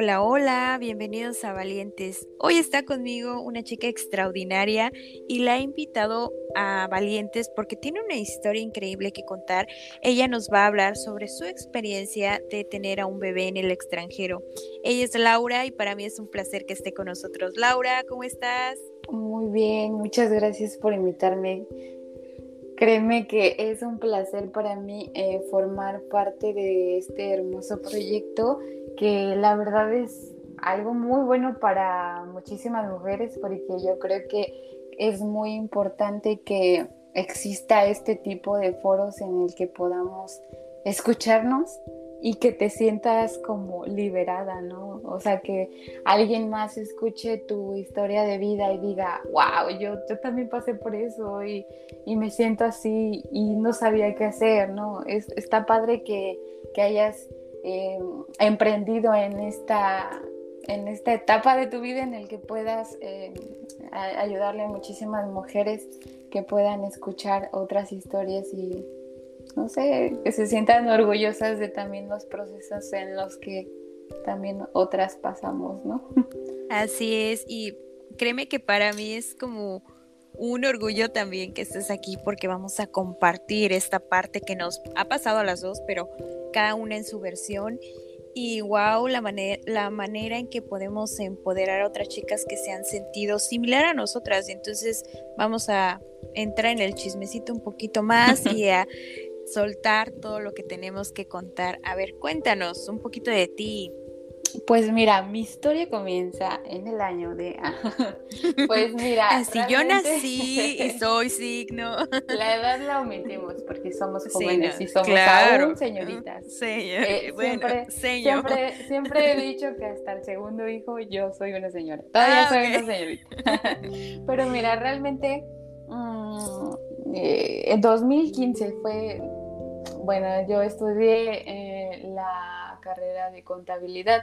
Hola, hola, bienvenidos a Valientes. Hoy está conmigo una chica extraordinaria y la he invitado a Valientes porque tiene una historia increíble que contar. Ella nos va a hablar sobre su experiencia de tener a un bebé en el extranjero. Ella es Laura y para mí es un placer que esté con nosotros. Laura, ¿cómo estás? Muy bien, muchas gracias por invitarme. Créeme que es un placer para mí eh, formar parte de este hermoso proyecto que la verdad es algo muy bueno para muchísimas mujeres porque yo creo que es muy importante que exista este tipo de foros en el que podamos escucharnos y que te sientas como liberada, ¿no? O sea, que alguien más escuche tu historia de vida y diga, wow, yo, yo también pasé por eso y, me siento así y no sabía qué hacer, ¿no? Es, está padre que, hayas em, emprendido en esta, en esta etapa de tu vida en el que puedas em, ayudarle a muchísimas mujeres que puedan escuchar otras historias y no sé, que se sientan orgullosas de también los procesos en los que también otras pasamos, ¿no? Así es, y créeme que para mí es como un orgullo también que estés aquí porque vamos a compartir esta parte que nos ha pasado a las dos, pero cada una en su versión. Y wow, la, manera, la manera en que podemos empoderar a otras chicas que se han sentido similar a nosotras. Entonces vamos a entrar en el chismecito un poquito más y a soltar todo lo que tenemos que contar. A ver, cuéntanos un poquito de ti. Pues mira, mi historia comienza en el año de... pues mira... Así yo nací y soy signo. La edad la omitimos porque somos jóvenes y somos aún señoritas. Señor, eh, siempre, siempre, siempre, he dicho que hasta el segundo hijo yo soy una señora. Todavía ah, soy una señorita. Pero mira, realmente... Mm, eh, en 2015 fue bueno, yo estudié eh, la carrera de contabilidad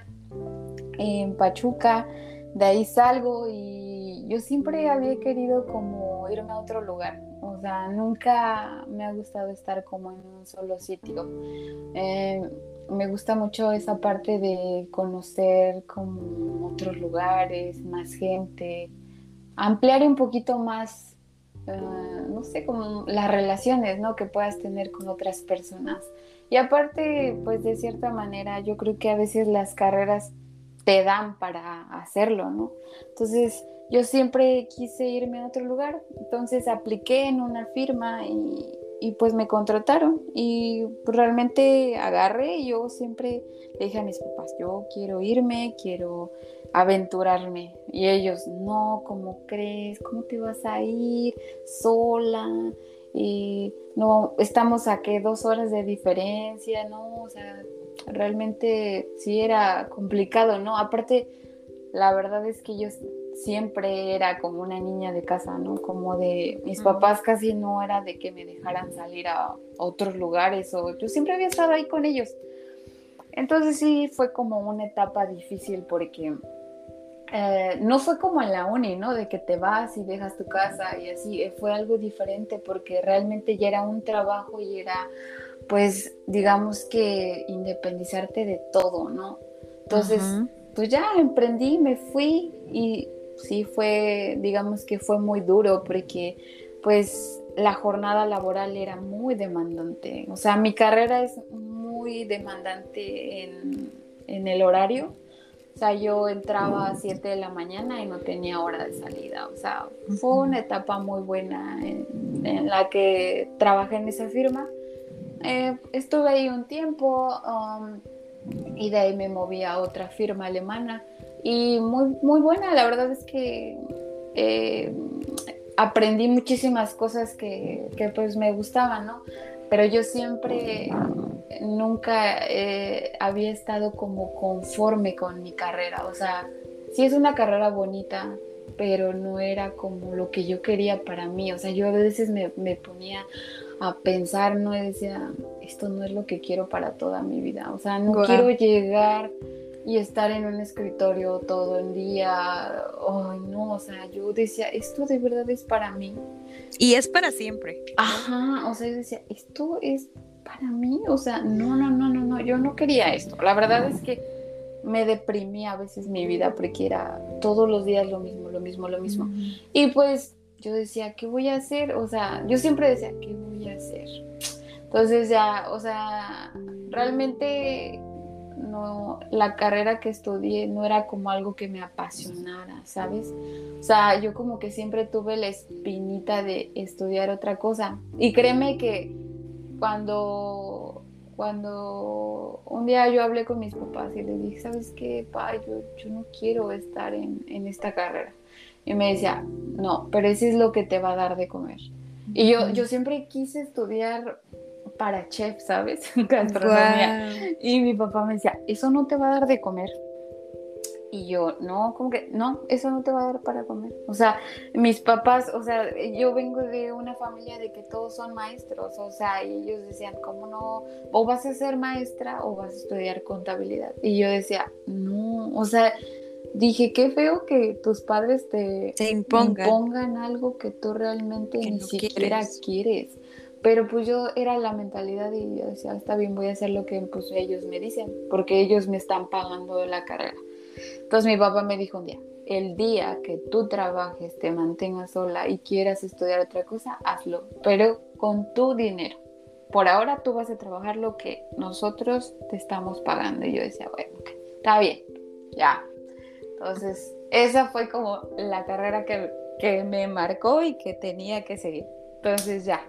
en Pachuca, de ahí salgo y yo siempre había querido como irme a otro lugar, o sea, nunca me ha gustado estar como en un solo sitio. Eh, me gusta mucho esa parte de conocer como otros lugares, más gente, ampliar un poquito más Ah, no sé, como las relaciones, ¿no? Que puedas tener con otras personas. Y aparte, pues de cierta manera, yo creo que a veces las carreras te dan para hacerlo, ¿no? Entonces, yo siempre quise irme a otro lugar, entonces apliqué en una firma y, y pues me contrataron y pues, realmente agarré yo siempre le dije a mis papás, yo quiero irme, quiero aventurarme. Y ellos, no, ¿cómo crees? ¿Cómo te vas a ir sola? Y no, estamos a qué dos horas de diferencia, ¿no? O sea, realmente sí era complicado, ¿no? Aparte, la verdad es que yo siempre era como una niña de casa, ¿no? Como de mis papás casi no era de que me dejaran salir a otros lugares o yo siempre había estado ahí con ellos. Entonces sí fue como una etapa difícil porque eh, no fue como en la uni, ¿no? De que te vas y dejas tu casa y así, eh, fue algo diferente porque realmente ya era un trabajo y era, pues, digamos que independizarte de todo, ¿no? Entonces, pues ya emprendí, me fui y sí fue, digamos que fue muy duro porque, pues, la jornada laboral era muy demandante. O sea, mi carrera es muy demandante en, en el horario o sea, yo entraba a 7 de la mañana y no tenía hora de salida. O sea, fue una etapa muy buena en, la que trabajé en esa firma. eh, estuve ahí un tiempo um, y de ahí me moví a otra firma alemana y muy, muy buena, la verdad es que eh, aprendí muchísimas cosas que, que, pues me gustaban, ¿no? Pero yo siempre nunca eh, había estado como conforme con mi carrera, o sea, sí es una carrera bonita, pero no era como lo que yo quería para mí, o sea, yo a veces me, me ponía a pensar, no decía, esto no es lo que quiero para toda mi vida, o sea, no quiero llegar y estar en un escritorio todo el día, ay no, o sea, yo decía, esto de verdad es para mí. Y es para siempre. Ajá, o sea, yo decía, esto es para mí, o sea, no, no, no, no, no, yo no quería esto. La verdad es que me deprimía a veces mi vida porque era todos los días lo mismo, lo mismo, lo mismo. Y pues yo decía, ¿qué voy a hacer? O sea, yo siempre decía, ¿qué voy a hacer? Entonces ya, o sea, realmente no, la carrera que estudié no era como algo que me apasionara, ¿sabes? O sea, yo como que siempre tuve la espinita de estudiar otra cosa. Y créeme que cuando, cuando un día yo hablé con mis papás y les dije, ¿sabes qué, pa? Yo, yo no quiero estar en, en esta carrera. Y me decía, no, pero eso es lo que te va a dar de comer. Y yo, yo siempre quise estudiar para chef, ¿sabes? Gastronomía. Y mi papá me decía, eso no te va a dar de comer. Y yo, no, como que, no, eso no te va a dar para comer. O sea, mis papás, o sea, yo vengo de una familia de que todos son maestros, o sea, y ellos decían, ¿cómo no? O vas a ser maestra o vas a estudiar contabilidad. Y yo decía, no, o sea, dije, qué feo que tus padres te, impongan. algo que tú realmente ni siquiera quieres. Pero pues yo era la mentalidad y yo decía, está bien, voy a hacer lo que pues ellos me dicen, porque ellos me están pagando la carrera. Entonces mi papá me dijo un día, el día que tú trabajes, te mantengas sola y quieras estudiar otra cosa, hazlo, pero con tu dinero. Por ahora tú vas a trabajar lo que nosotros te estamos pagando. Y yo decía, bueno, está bien, ya. Entonces, esa fue como la carrera que, que me marcó y que tenía que seguir. Entonces ya,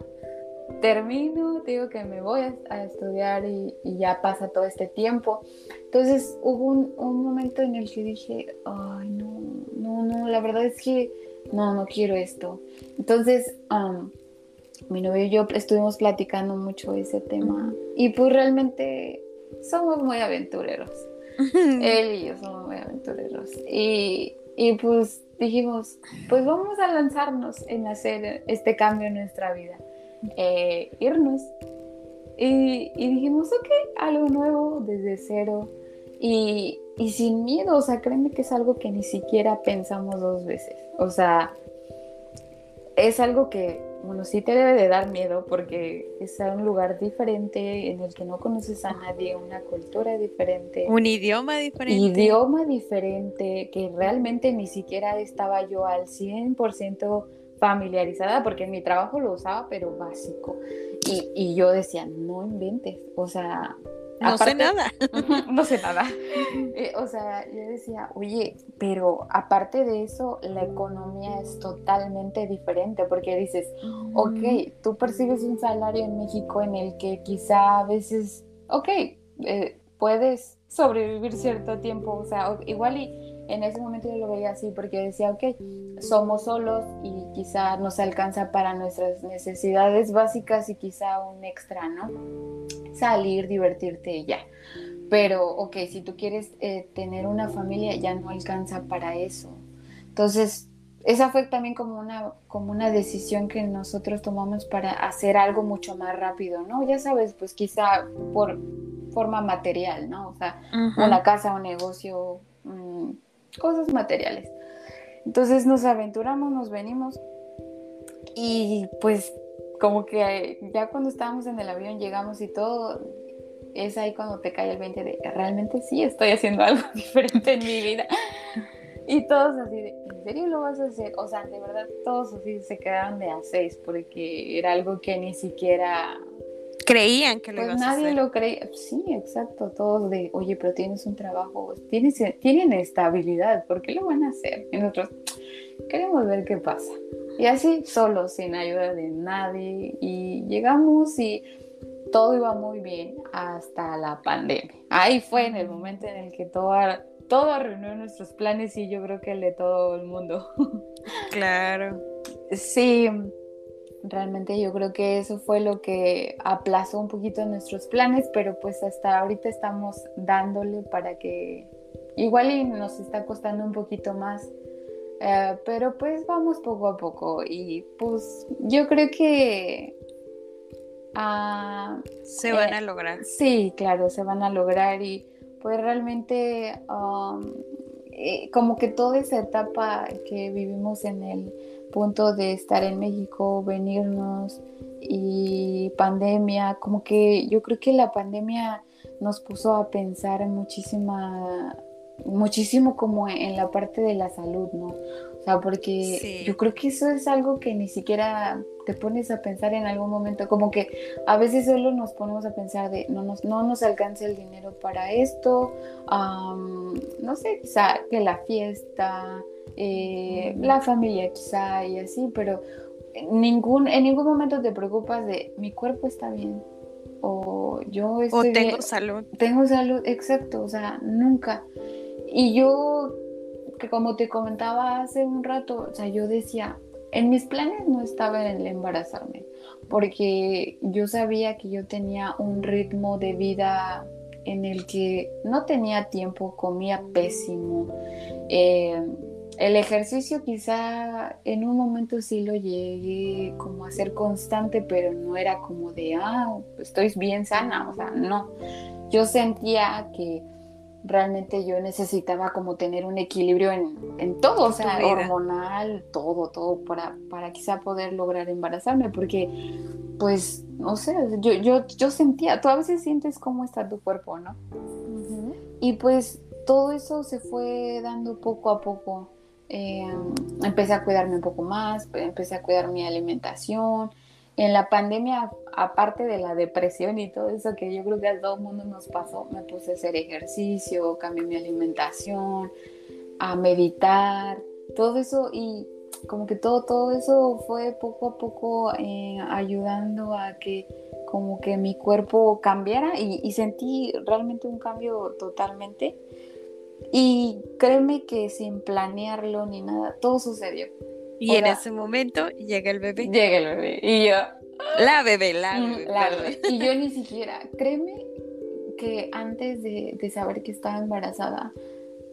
termino, digo que me voy a, estudiar y, ya pasa todo este tiempo. Entonces hubo un, momento en el que dije, ay, no, no, no, la verdad es que no, no quiero esto. Entonces, mi novio y yo estuvimos platicando mucho ese tema y pues realmente somos muy aventureros. Él y yo somos muy aventureros. Y, y pues dijimos, pues vamos a lanzarnos en hacer este cambio en nuestra vida. Eh, irnos. Y, dijimos, ok, algo nuevo desde cero y, y, sin miedo, o sea, créeme que es algo que ni siquiera pensamos dos veces. O sea, es algo que, bueno, sí te debe de dar miedo porque es un lugar diferente en el que no conoces a nadie, una cultura diferente. Un idioma diferente. Idioma diferente, que realmente ni siquiera estaba yo al 100% familiarizada porque en mi trabajo lo usaba, pero básico. Y, y yo decía, no inventes, o sea... No sé nada. no sé nada. Eh, o sea, yo decía, oye, pero aparte de eso, la economía es totalmente diferente porque dices, ok, tú percibes un salario en México en el que quizá a veces, ok, eh, puedes sobrevivir cierto tiempo, o sea, igual y en ese momento yo lo veía así porque decía, ok, somos solos y quizá nos alcanza para nuestras necesidades básicas y quizá un extra, ¿no? Salir, divertirte y ya. Pero, ok, si tú quieres eh, tener una familia, ya no alcanza para eso. Entonces, esa fue también como una, como una decisión que nosotros tomamos para hacer algo mucho más rápido, ¿no? Ya sabes, pues quizá por forma material, ¿no? O sea, una casa, un negocio, cosas materiales. Entonces nos aventuramos, nos venimos y pues como que ya cuando estábamos en el avión llegamos y todo, es ahí cuando te cae el 20 de realmente sí estoy haciendo algo diferente en mi vida. Y todos así de, ¿en serio lo vas a hacer? O sea, de verdad todos así se quedaron de a seis porque era algo que ni siquiera creían que lo pues ibas a hacer. Nadie lo creía. Sí, exacto. Todos de, oye, pero tienes un trabajo, tienes, tienen estabilidad, ¿por qué lo van a hacer? Y nosotros queremos ver qué pasa. Y así, solo sin ayuda de nadie. Y llegamos y todo iba muy bien hasta la pandemia. Ahí fue en el momento en el que todo, todo arruinó nuestros planes y yo creo que el de todo el mundo. Claro. Sí, realmente yo creo que eso fue lo que aplazó un poquito nuestros planes, pero pues hasta ahorita estamos dándole para que igual y nos está costando un poquito más. Eh, pero pues vamos poco a poco y pues yo creo que Ah, se van a eh, lograr. Sí, claro, se van a lograr y pues realmente um, eh, como que toda esa etapa que vivimos en el punto de estar en México, venirnos y pandemia, como que yo creo que la pandemia nos puso a pensar muchísima muchísimo como en la parte de la salud, ¿no? O sea, porque yo creo que eso es algo que ni siquiera te pones a pensar en algún momento, como que a veces solo nos ponemos a pensar de no nos, no nos alcanza el dinero para esto, no sé, quizá que la fiesta, eh, la familia quizá y así, pero ningún, en ningún momento te preocupas de mi cuerpo está bien, o yo estoy o tengo salud. Tengo salud, exacto, o sea, nunca. Y yo, que como te comentaba hace un rato, o sea, yo decía, en mis planes no estaba el embarazarme, porque yo sabía que yo tenía un ritmo de vida en el que no tenía tiempo, comía pésimo. Eh, el ejercicio quizá en un momento sí lo llegué como a ser constante, pero no era como de, ah, estoy bien sana, o sea, no. Yo sentía que realmente yo necesitaba como tener un equilibrio en, todo, o sea, hormonal, todo, todo, para, para quizá poder lograr embarazarme, porque pues, no sé, yo, yo, yo sentía, tú a veces sientes cómo está tu cuerpo, ¿no? Y pues todo eso se fue dando poco a poco. Eh, empecé a cuidarme un poco más, empecé a cuidar mi alimentación, en la pandemia, aparte de la depresión y todo eso que yo creo que a todo el mundo nos pasó, me puse a hacer ejercicio, cambié mi alimentación, a meditar, todo eso y como que todo, todo eso fue poco a poco eh, ayudando a que como que mi cuerpo cambiara y, y, sentí realmente un cambio totalmente. Y créeme que sin planearlo ni nada, todo sucedió. Y en ese momento llega el bebé. Llega el bebé. Y yo. La bebé, la mm, bebé. La bebé. Y yo ni siquiera, créeme que antes de, de, saber que estaba embarazada,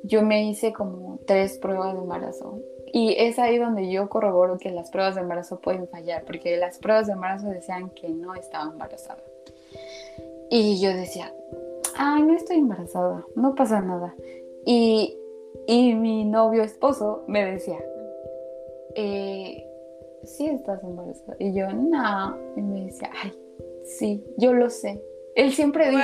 yo me hice como tres pruebas de embarazo. Y es ahí donde yo corroboro que las pruebas de embarazo pueden fallar, porque las pruebas de embarazo decían que no estaba embarazada. Y yo decía, ay, no estoy embarazada, no pasa nada. Y, y mi novio esposo me decía, eh, sí estás embarazada. Y yo, no. Y me decía, ay, sí, yo lo sé. Él siempre dice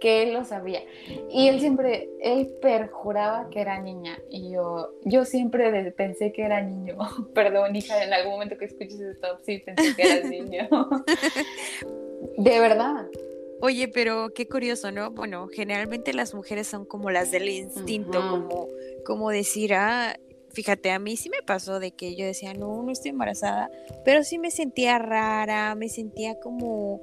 que él lo sabía. Y él siempre, él perjuraba que era niña. Y yo, yo siempre pensé que era niño. Perdón, hija, en algún momento que escuches esto, sí pensé que era niño. de verdad. Oye, pero qué curioso, ¿no? Bueno, generalmente las mujeres son como las del instinto, como, como decir, ah, fíjate, a mí sí me pasó de que yo decía, no, no estoy embarazada, pero sí me sentía rara, me sentía como,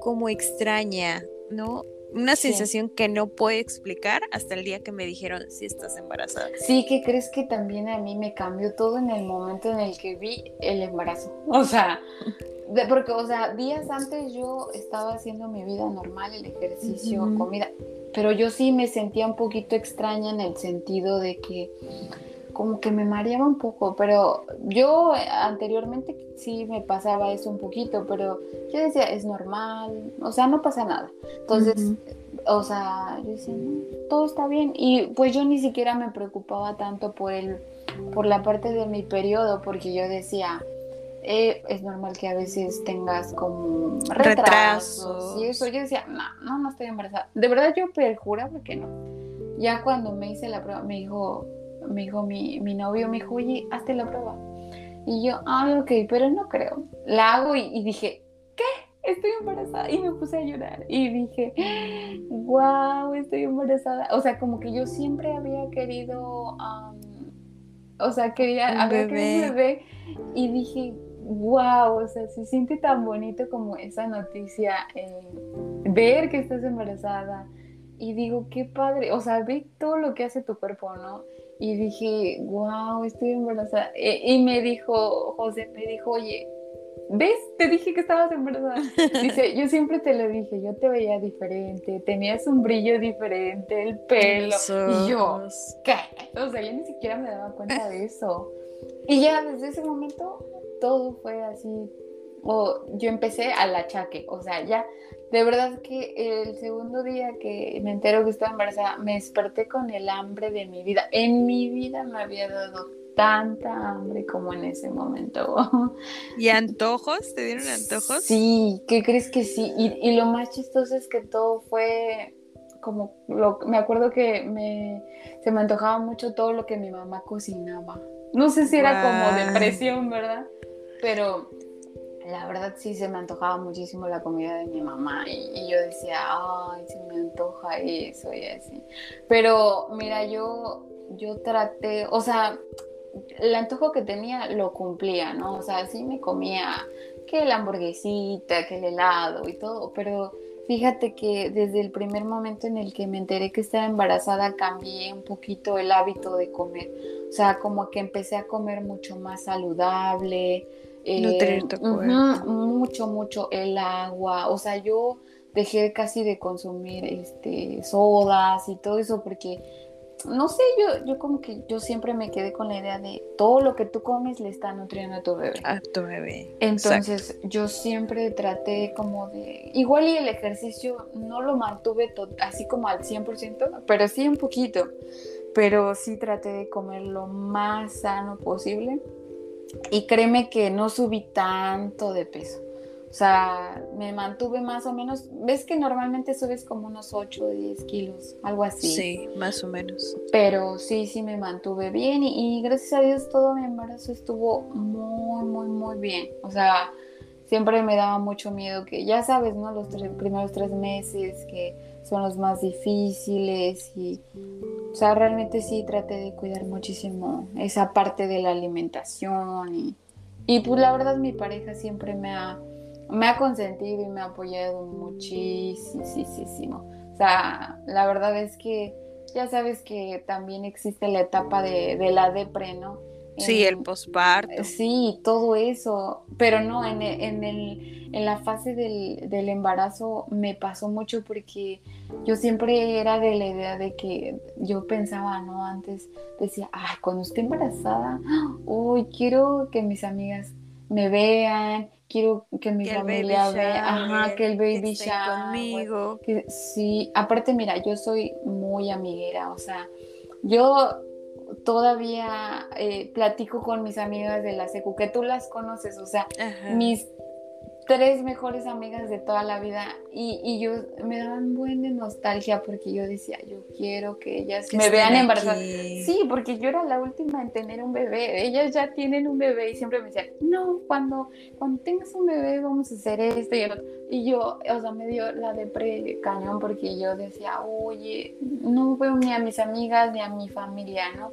como extraña, ¿no? Una sensación que no puedo explicar hasta el día que me dijeron si estás embarazada. Sí, que crees que también a mí me cambió todo en el momento en el que vi el embarazo. O sea, porque, o sea, días antes yo estaba haciendo mi vida normal, el ejercicio, comida, pero yo sí me sentía un poquito extraña en el sentido de que como que me mareaba un poco, pero yo anteriormente sí me pasaba eso un poquito, pero yo decía, es normal, o sea, no pasa nada. Entonces, o sea, yo decía, todo está bien. Y pues yo ni siquiera me preocupaba tanto por el, por la parte de mi periodo, porque yo decía, eh, es normal que a veces tengas como retrasos, y eso. Yo decía, no, no, no estoy embarazada. De verdad yo perjuraba que no. Ya cuando me hice la prueba, me dijo, me dijo mi, mi novio, me dijo, oye, hazte la prueba. Y yo, ay, ok, pero no creo. La hago y, dije, ¿qué? Estoy embarazada. Y me puse a llorar. Y dije, wow, estoy embarazada. O sea, como que yo siempre había querido, o sea, quería, había bebé. querido bebé. Y dije, wow, o sea, se siente tan bonito como esa noticia, eh, ver que estás embarazada. Y digo, qué padre, o sea, ve todo lo que hace tu cuerpo, ¿no? Y dije, wow, estoy embarazada. E, y me dijo, José, me dijo, oye, ¿ves? Te dije que estabas embarazada. Dice, yo siempre te lo dije, yo te veía diferente, tenías un brillo diferente, el pelo. Y yo, ¿qué? O sea, yo ni siquiera me daba cuenta de eso. Y ya desde ese momento todo fue así. O yo empecé al achaque, o sea, ya, de verdad que el segundo día que me entero que estaba embarazada, me desperté con el hambre de mi vida. En mi vida me había dado tanta hambre como en ese momento. ¿Y antojos? ¿Te dieron antojos? Sí, ¿qué crees que sí? Y, lo más chistoso es que todo fue como, lo, me acuerdo que me, se me antojaba mucho todo lo que mi mamá cocinaba. No sé si era como depresión, ¿verdad? Pero la verdad sí se me antojaba muchísimo la comida de mi mamá y, yo decía, ay, se me antoja eso y así. Pero mira, yo, yo traté, o sea, el antojo que tenía lo cumplía, ¿no? O sea, sí me comía que la hamburguesita, que el helado y todo, pero fíjate que desde el primer momento en el que me enteré que estaba embarazada cambié un poquito el hábito de comer. O sea, como que empecé a comer mucho más saludable. Eh, mucho, mucho el agua. O sea, yo dejé casi de consumir este, sodas y todo eso porque no sé, yo, yo como que yo siempre me quedé con la idea de todo lo que tú comes le está nutriendo a tu bebé. A tu bebé. Entonces yo siempre traté como de, igual y el ejercicio no lo mantuve así como al 100%, pero sí un poquito, pero sí traté de comer lo más sano posible y créeme que no subí tanto de peso. O sea, me mantuve más o menos, ves que normalmente subes como unos 8 o 10 kilos, algo así. Sí, más o menos. Pero sí, sí me mantuve bien y, gracias a Dios todo mi embarazo estuvo muy, muy, muy bien. O sea, siempre me daba mucho miedo que, ya sabes, ¿no? Los primeros tres meses que son los más difíciles y, o sea, realmente sí traté de cuidar muchísimo esa parte de la alimentación y, y pues la verdad mi pareja siempre me ha me ha consentido y me ha apoyado muchísimo. O sea, la verdad es que ya sabes que también existe la etapa de, de la depre, ¿no? Sí, el posparto. Sí, todo eso, pero no, en, en, el, en la fase del, del, embarazo me pasó mucho porque yo siempre era de la idea de que yo pensaba, ¿no? Antes decía, ay, cuando esté embarazada, uy, quiero que mis amigas me vean, quiero que mi familia vea, ajá, que el baby que conmigo. Que, sí, aparte mira, yo soy muy amiguera, o sea, yo todavía eh, platico con mis amigas de la secu, que tú las conoces, o sea, mis tres mejores amigas de toda la vida y, y yo me daban buena nostalgia porque yo decía, yo quiero que ellas me vean embarazadas. Sí, porque yo era la última en tener un bebé. Ellas ya tienen un bebé y siempre me decían, no, cuando, cuando tengas un bebé vamos a hacer esto y el otro. Y yo, o sea, me dio la depre cañón porque yo decía, oye, no veo ni a mis amigas ni a mi familia, ¿no?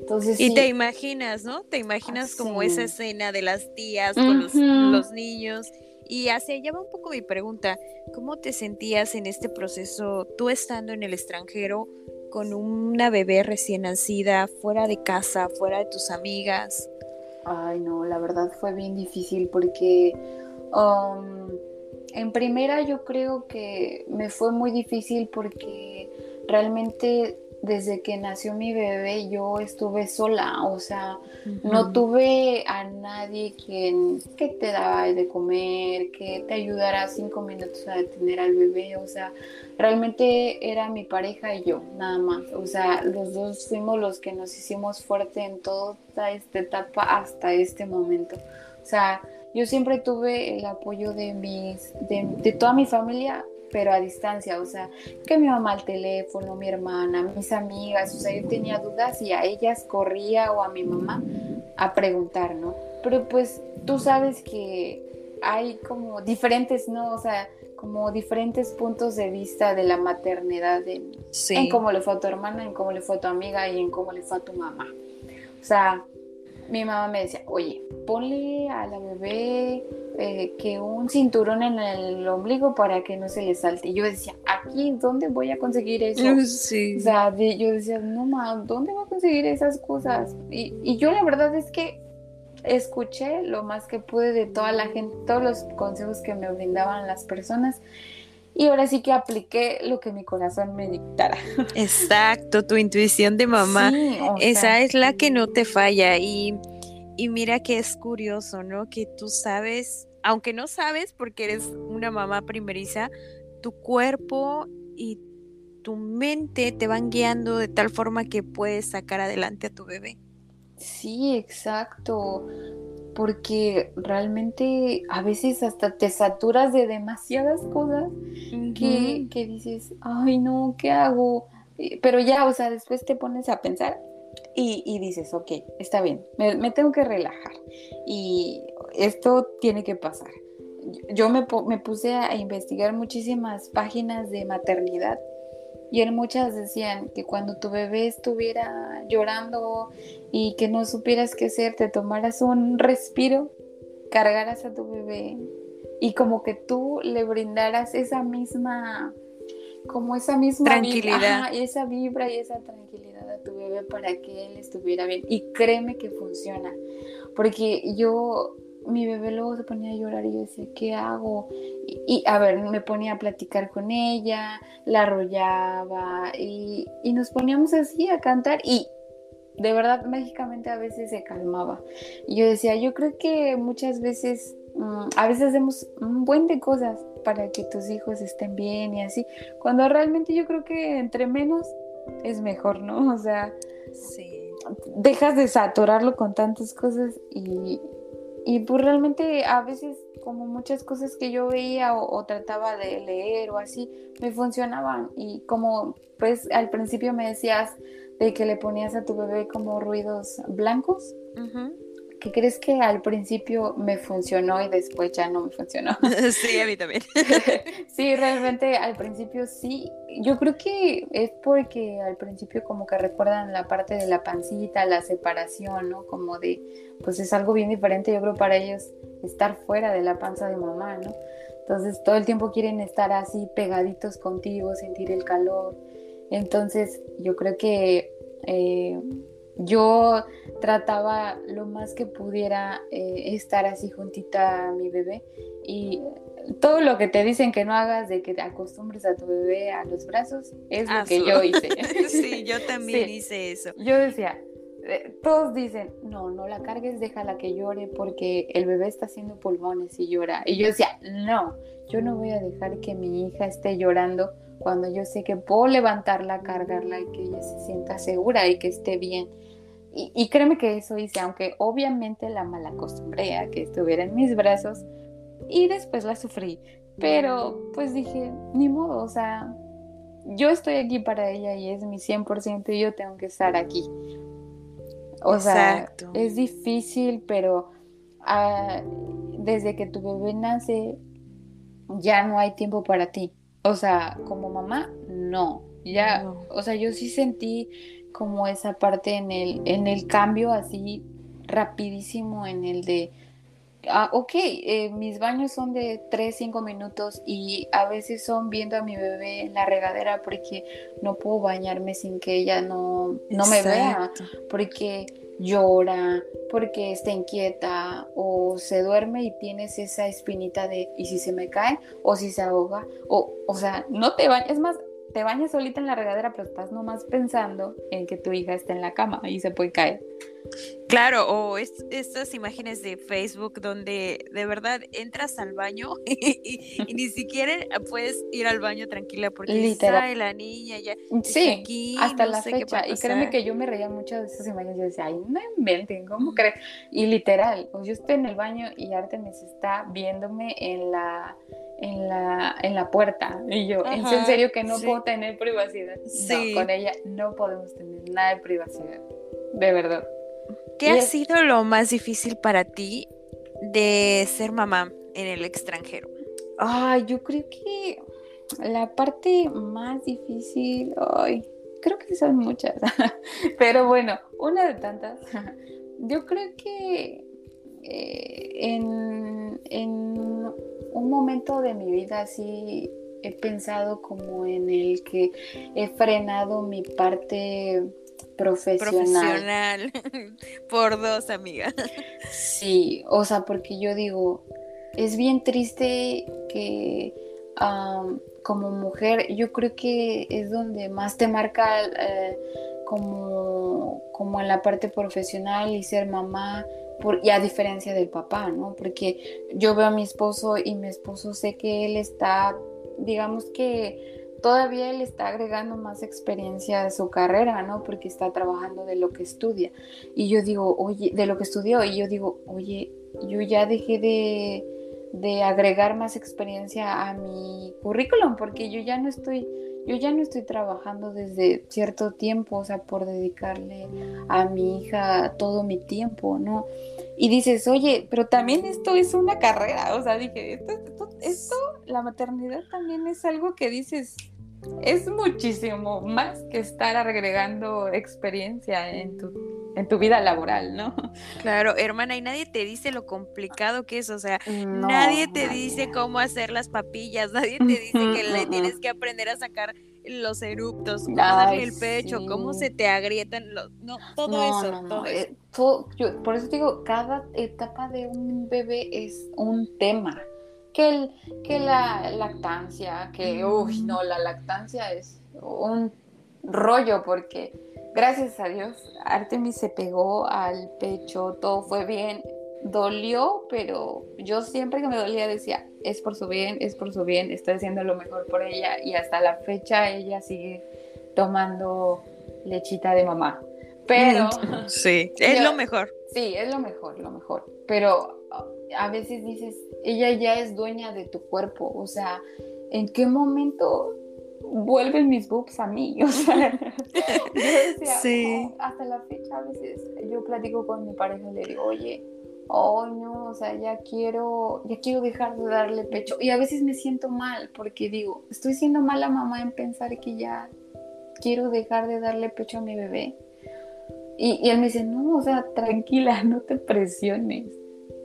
Entonces, y te imaginas, ¿no? Te imaginas como esa escena de las tías con los, los niños y hacia allá va un poco mi pregunta, ¿cómo te sentías en este proceso tú estando en el extranjero con una bebé recién nacida, fuera de casa, fuera de tus amigas? Ay, no, la verdad fue bien difícil porque um, en primera yo creo que me fue muy difícil porque realmente desde que nació mi bebé yo estuve sola, o sea, no tuve a nadie quien que te daba de comer, que te ayudara cinco minutos a detener al bebé, o sea, realmente era mi pareja y yo, nada más, o sea, los dos fuimos los que nos hicimos fuerte en toda esta etapa hasta este momento, o sea, yo siempre tuve el apoyo de mis, de, de toda mi familia, pero a distancia, o sea, que mi mamá al teléfono, mi hermana, mis amigas, o sea, yo tenía dudas y a ellas corría o a mi mamá a preguntar, ¿no? Pero pues tú sabes que hay como diferentes, ¿no? O sea, como diferentes puntos de vista de la maternidad en, en cómo le fue a tu hermana, en cómo le fue a tu amiga y en cómo le fue a tu mamá. O sea, mi mamá me decía, oye, ponle a la bebé eh, que un cinturón en el ombligo para que no se le salte. Y yo decía, aquí, ¿dónde voy a conseguir eso? Sí. O sea, yo decía, no, ma, ¿dónde voy a conseguir esas cosas? Y, y yo la verdad es que escuché lo más que pude de toda la gente, todos los consejos que me brindaban las personas. Y ahora sí que apliqué lo que mi corazón me dictara. Exacto, tu intuición de mamá. esa es la que no te falla. Y, y mira que es curioso, ¿no? Que tú sabes, aunque no sabes porque eres una mamá primeriza, tu cuerpo y tu mente te van guiando de tal forma que puedes sacar adelante a tu bebé. Sí, exacto, porque realmente a veces hasta te saturas de demasiadas cosas que, que dices, ay no, ¿qué hago? Pero ya, o sea, después te pones a pensar y, y dices, ok, está bien, me, me, tengo que relajar y esto tiene que pasar. Yo me, me puse a investigar muchísimas páginas de maternidad y en muchas decían que cuando tu bebé estuviera llorando y que no supieras qué hacer, te tomaras un respiro, cargaras a tu bebé y como que tú le brindaras esa misma, como esa misma tranquilidad. y esa vibra y esa tranquilidad a tu bebé para que él estuviera bien. Y créeme que funciona, porque yo mi bebé luego se ponía a llorar y yo decía, ¿qué hago? Y, a ver, me ponía a platicar con ella, la arrollaba y, y, nos poníamos así a cantar y de verdad mágicamente a veces se calmaba. Y yo decía, yo creo que muchas veces, mm, a veces hacemos un buen de cosas para que tus hijos estén bien y así, cuando realmente yo creo que entre menos es mejor, ¿no? O sea, sí. dejas de saturarlo con tantas cosas y, y pues realmente a veces como muchas cosas que yo veía o, trataba de leer o así, me funcionaban. Y como pues al principio me decías de que le ponías a tu bebé como ruidos blancos, ¿qué crees que al principio me funcionó y después ya no me funcionó? sí, a mí también. sí, realmente al principio sí. Yo creo que es porque al principio como que recuerdan la parte de la pancita, la separación, ¿no? Como de, pues es algo bien diferente, yo creo, para ellos estar fuera de la panza de mamá, ¿no? Entonces todo el tiempo quieren estar así pegaditos contigo, sentir el calor. Entonces yo creo que... Eh, yo trataba lo más que pudiera eh, estar así juntita a mi bebé y todo lo que te dicen que no hagas de que te acostumbres a tu bebé a los brazos es lo que yo hice. sí, yo también hice eso. Yo decía, eh, todos dicen, no, no la cargues, déjala que llore porque el bebé está haciendo pulmones y llora. Y yo decía, no, yo no voy a dejar que mi hija esté llorando cuando yo sé que puedo levantarla, cargarla y que ella se sienta segura y que esté bien. Y, créeme que eso hice, aunque obviamente la mal acostumbré a que estuviera en mis brazos y después la sufrí. Pero pues dije, ni modo, o sea, yo estoy aquí para ella y es mi 100% y yo tengo que estar aquí. O sea, es difícil, pero ah, desde que tu bebé nace, ya no hay tiempo para ti. O sea, como mamá, no. Ya, o sea, yo sí sentí como esa parte en el, en el cambio así rapidísimo, en el de, ah, ok, eh, mis baños son de 3, 5 minutos y a veces son viendo a mi bebé en la regadera porque no puedo bañarme sin que ella no, no me vea, porque llora, porque está inquieta o se duerme y tienes esa espinita de y si se me cae o si se ahoga o o sea, no te bañas, más te bañas solita en la regadera, pero estás nomás pensando en que tu hija está en la cama y se puede caer. Claro, o estas imágenes de Facebook donde de verdad entras al baño y, ni siquiera puedes ir al baño tranquila porque Literal. la niña ya sí, aquí, hasta la fecha. Y créeme que yo me reía mucho de esas imágenes. Yo decía, ay, no inventen, ¿cómo crees? Y literal, pues yo estoy en el baño y Artemis está viéndome en la en la, en la puerta. Y yo, ¿es en serio que no puedo tener privacidad? Sí. No, con ella no podemos tener nada de privacidad. De verdad. ¿Qué ha sido lo más difícil para ti de ser mamá en el extranjero? Ay, yo creo que la parte más difícil, ay, creo que son muchas, pero bueno, una de tantas yo creo que eh, en, en un momento de mi vida sí he pensado como en el que he frenado mi parte profesional. Profesional. Por dos, amiga. Sí, o sea, porque yo digo, es bien triste que como mujer, yo creo que es donde más te marca eh, como, como en la parte profesional y ser mamá. Por, y a diferencia del papá, ¿no? Porque yo veo a mi esposo y mi esposo sé que él está, digamos que todavía él está agregando más experiencia a su carrera, ¿no? Porque está trabajando de lo que estudia. Y yo digo, oye, de lo que estudió, y yo digo, oye, yo ya dejé de, de agregar más experiencia a mi currículum, porque yo ya no estoy, yo ya no estoy trabajando desde cierto tiempo, o sea, por dedicarle a mi hija todo mi tiempo, ¿no? Y dices, oye, pero también esto es una carrera, o sea, dije, esto, esto, esto la maternidad también es algo que dices, es muchísimo más que estar agregando experiencia en tu en tu vida laboral, ¿no? Claro, hermana, y nadie te dice lo complicado que es, o sea, nadie te dice cómo hacer las papillas, nadie te dice que le tienes que aprender a sacar los eruptos, cómo darle el pecho, cómo se te agrietan los, no, todo eso, todo eh, por eso digo, cada etapa de un bebé es un tema. Que, el, que la lactancia, que, uy, no, la lactancia es un rollo porque Gracias a Dios, Artemis se pegó al pecho, todo fue bien. Dolió, pero yo siempre que me dolía decía, es por su bien, es por su bien, estoy haciendo lo mejor por ella y hasta la fecha ella sigue tomando lechita de mamá. Pero... Sí, es lo mejor. Sí, es lo mejor, lo mejor. Pero a veces dices, ella ya es dueña de tu cuerpo, o sea, ¿en qué momento vuelven mis boobs a mí. O sea, yo decía, sí. Oh, hasta la fecha a veces yo platico con mi pareja y le digo, oye, oh no, o sea, ya quiero, ya quiero dejar de darle pecho. Y a veces me siento mal porque digo, estoy siendo mala mamá en pensar que ya quiero dejar de darle pecho a mi bebé. Y, él me dice, no, o sea, tranquila, no te presiones.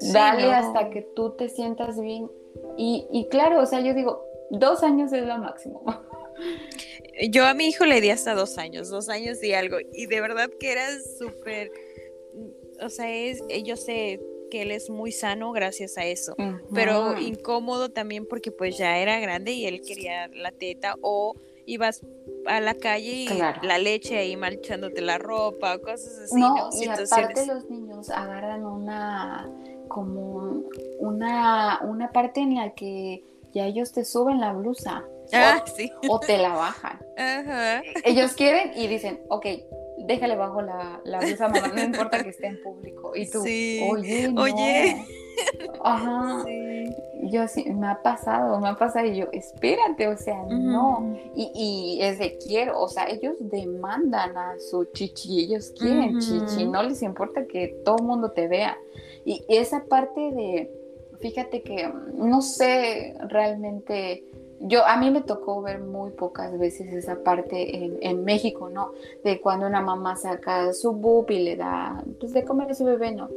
Dale hasta que tú te sientas bien. Y, y claro, o sea, yo digo, dos años es lo máximo. Yo a mi hijo le di hasta dos años, dos años y algo, y de verdad que era súper, o sea, es, eh, yo sé que él es muy sano gracias a eso, pero incómodo también porque pues ya era grande y él quería la teta o ibas a la calle y la leche ahí marchándote la ropa, cosas así, ¿no? Y aparte los niños agarran una como una, una parte en la que ya ellos te suben la blusa. Ah, o, te la bajan. Ellos quieren y dicen, ok, déjale bajo la, la blusa, mamá, no importa que esté en público. Y tú, oye, oye. Ajá. Yo sí, me ha pasado, me ha pasado y yo, espérate, o sea, no. Y, y, es de quiero, o sea, ellos demandan a su chichi, ellos quieren chichi, no les importa que todo el mundo te vea. Y esa parte de, fíjate que no sé realmente yo a mí me tocó ver muy pocas veces esa parte en, en, México, ¿no? De cuando una mamá saca su boob y le da pues de comer a su bebé, ¿no?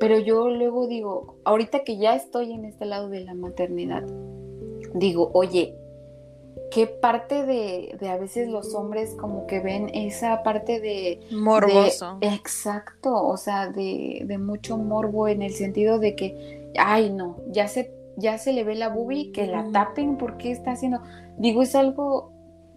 Pero yo luego digo, ahorita que ya estoy en este lado de la maternidad, digo, oye, ¿qué parte de, de a veces los hombres como que ven esa parte de... Morboso. exacto, o sea, de, de mucho morbo en el sentido de que, ay no, ya se ya se le ve la bubi, que la tapen, porque está haciendo? Digo, es algo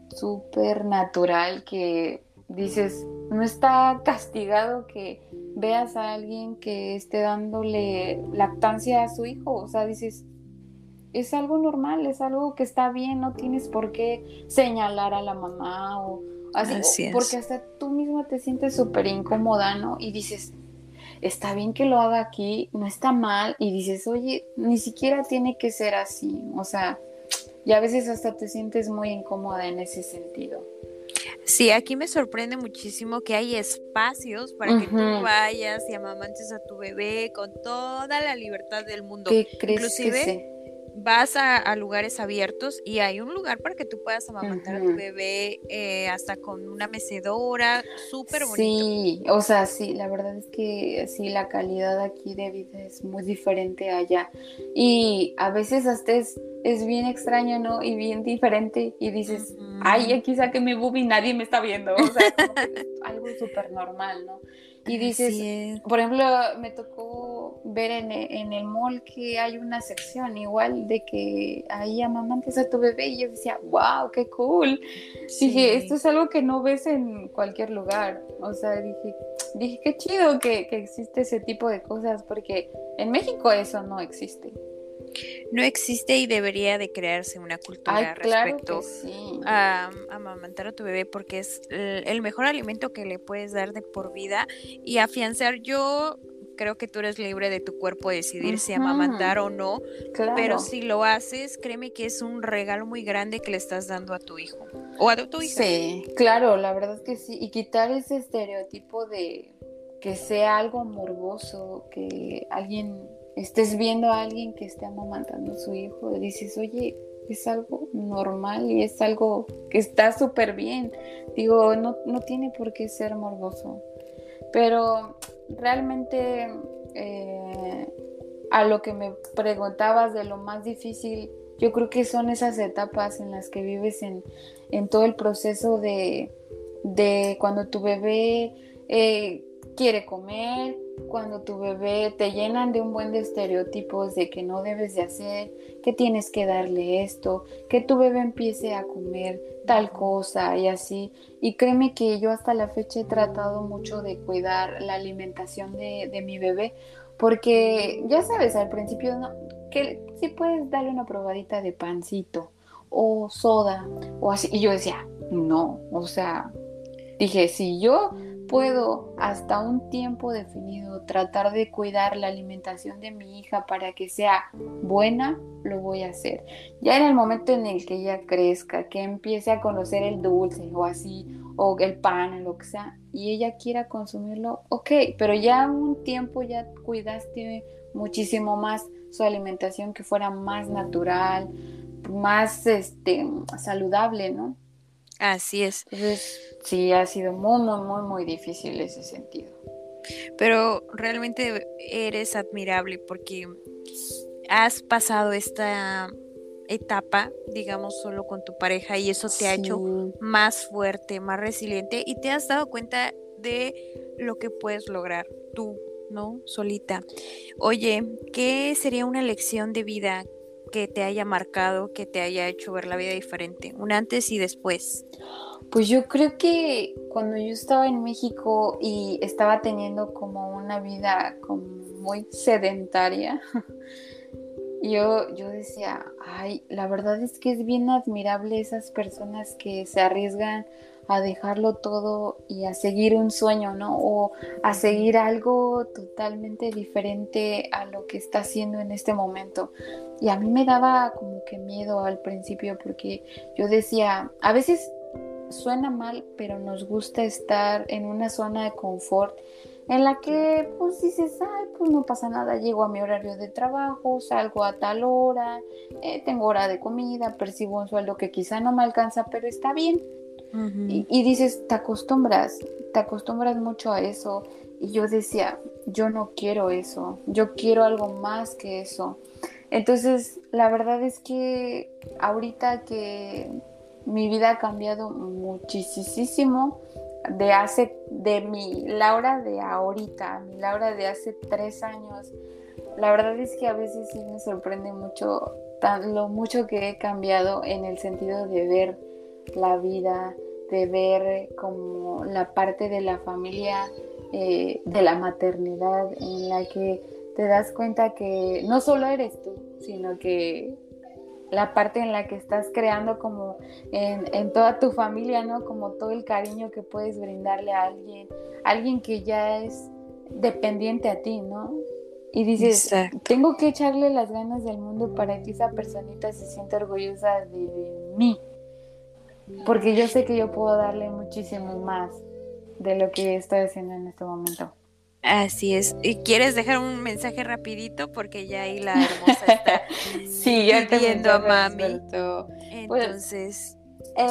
súper natural que dices, no está castigado que veas a alguien que esté dándole lactancia a su hijo, o sea, dices, es algo normal, es algo que está bien, no tienes por qué señalar a la mamá o así, porque hasta tú misma te sientes súper incómoda, ¿no? Y dices, está bien que lo haga aquí, no está mal, y dices, oye, ni siquiera tiene que ser así, o sea, y a veces hasta te sientes muy incómoda en ese sentido. Sí, aquí me sorprende muchísimo que hay espacios para que tú vayas y amamantes a tu bebé con toda la libertad del mundo. ¿Qué crees Inclusive, vas a, lugares abiertos y hay un lugar para que tú puedas amamantar a tu bebé eh, hasta con una mecedora, súper bonito. Sí, o sea, sí, la verdad es que sí, la calidad aquí de vida es muy diferente allá. Y a veces hasta es, bien extraño, ¿no? Y bien diferente. Y dices, ay, aquí saqué mi boobie y nadie me está viendo. O sea, que algo súper normal, ¿no? Y dices, por ejemplo, me tocó ver en, en, el mall que hay una sección igual de que ahí amamantes a tu bebé y yo decía, wow, qué cool. Dije, esto es algo que no ves en cualquier lugar. O sea, dije, dije qué chido que, que existe ese tipo de cosas porque en México eso no existe no existe y debería de crearse una cultura respecto a, amamantar a tu bebé porque es el mejor alimento que le puedes dar de por vida y afianzar yo creo que tú eres libre de tu cuerpo decidir si amamantar o no, pero si lo haces, créeme que es un regalo muy grande que le estás dando a tu hijo o a tu hija. Sí, claro, la verdad es que sí, y quitar ese estereotipo de que sea algo morboso, que alguien estés viendo a alguien que esté amamantando a su hijo y dices, oye, es algo normal y es algo que está súper bien. Digo, no, no, tiene por qué ser morboso. Pero realmente eh, a lo que me preguntabas de lo más difícil, yo creo que son esas etapas en las que vives en, en todo el proceso de, de cuando tu bebé eh, quiere comer, cuando tu bebé te llenan de un buen de estereotipos de que no debes de hacer, que tienes que darle esto, que tu bebé empiece a comer tal cosa y así. Y créeme que yo hasta la fecha he tratado mucho de cuidar la alimentación de, mi bebé, porque ya sabes, al principio no, que si puedes darle una probadita de pancito o soda o así. Y yo decía, no, o sea, dije, si yo puedo hasta un tiempo definido tratar de cuidar la alimentación de mi hija para que sea buena, lo voy a hacer. Ya en el momento en el que ella crezca, que empiece a conocer el dulce o así, o el pan, lo que sea, y ella quiera consumirlo, ok, pero ya un tiempo ya cuidaste muchísimo más su alimentación que fuera más natural, más este, saludable, ¿no? Así es. Entonces, sí, ha sido muy, muy, muy, muy difícil ese sentido. Pero realmente eres admirable porque has pasado esta etapa, digamos, solo con tu pareja y eso te ha hecho más fuerte, más resiliente y te has dado cuenta de lo que puedes lograr tú, ¿no? Solita. Oye, ¿qué sería una lección de vida que te haya marcado, que te haya hecho ver la vida diferente, un antes y después? Pues yo creo que cuando yo estaba en México y estaba teniendo como una vida como muy sedentaria, yo, yo decía, ay, la verdad es que es bien admirable esas personas que se arriesgan a dejarlo todo y a seguir un sueño, ¿no? O a seguir algo totalmente diferente a lo que está haciendo en este momento. Y a mí me daba como que miedo al principio porque yo decía, a veces suena mal, pero nos gusta estar en una zona de confort en la que pues dices, ay, pues no pasa nada, llego a mi horario de trabajo, salgo a tal hora, eh, tengo hora de comida, percibo un sueldo que quizá no me alcanza, pero está bien y, dices, te acostumbras, te acostumbras mucho a eso. Y yo decía, yo no quiero eso, yo quiero algo más que eso. Entonces, la verdad es que ahorita que mi vida ha cambiado muchísimo de hace, de mi Laura de ahorita, mi Laura de hace tres años, la verdad es que a veces sí me sorprende mucho lo mucho que he cambiado en el sentido de ver la vida, de ver como la parte de la familia, eh, de la maternidad, en la que te das cuenta que no solo eres tú, sino que la parte en la que estás creando como en, toda tu familia, ¿no? Como todo el cariño que puedes brindarle a alguien, alguien que ya es dependiente a ti, ¿no? Y dices, tengo que echarle las ganas del mundo para que esa personita se sienta orgullosa de mí porque yo sé que yo puedo darle muchísimo más de lo que estoy haciendo en este momento. Así es. ¿Y quieres dejar un mensaje rapidito? Porque ya ahí la hermosa está sí, pidiendo a mami. Pues, Entonces,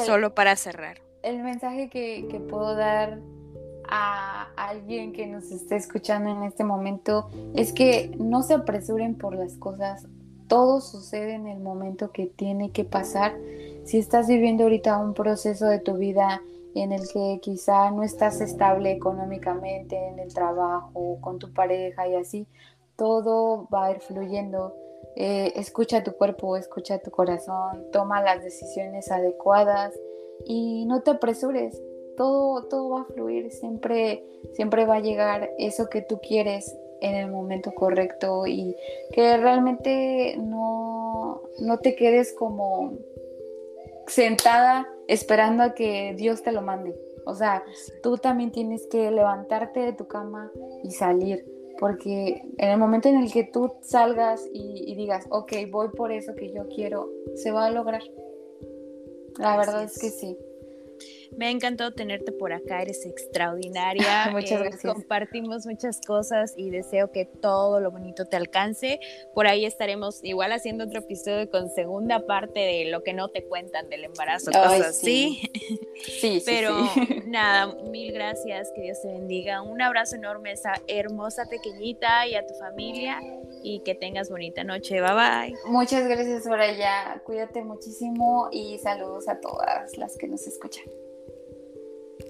solo para cerrar. El mensaje que, que puedo dar a alguien que nos esté escuchando en este momento es que no se apresuren por las cosas. Todo sucede en el momento que tiene que pasar. Si estás viviendo ahorita un proceso de tu vida en el que quizá no estás estable económicamente en el trabajo, con tu pareja y así, todo va a ir fluyendo. Eh, escucha tu cuerpo, escucha tu corazón, toma las decisiones adecuadas y no te apresures. Todo, todo va a fluir, siempre, siempre va a llegar eso que tú quieres en el momento correcto y que realmente no, no te quedes como sentada esperando a que Dios te lo mande. O sea, tú también tienes que levantarte de tu cama y salir, porque en el momento en el que tú salgas y, digas, ok, voy por eso que yo quiero, se va a lograr. La verdad es que sí. Me ha encantado tenerte por acá, eres extraordinaria. muchas eh, gracias. Compartimos muchas cosas y deseo que todo lo bonito te alcance. Por ahí estaremos igual haciendo otro episodio con segunda parte de lo que no te cuentan del embarazo, cosas así. Sí, Pero nada, mil gracias, que Dios te bendiga. Un abrazo enorme a esa hermosa pequeñita y a tu familia y que tengas bonita noche. Bye bye. Muchas gracias, Soraya. Cuídate muchísimo y saludos a todas las que nos escuchan.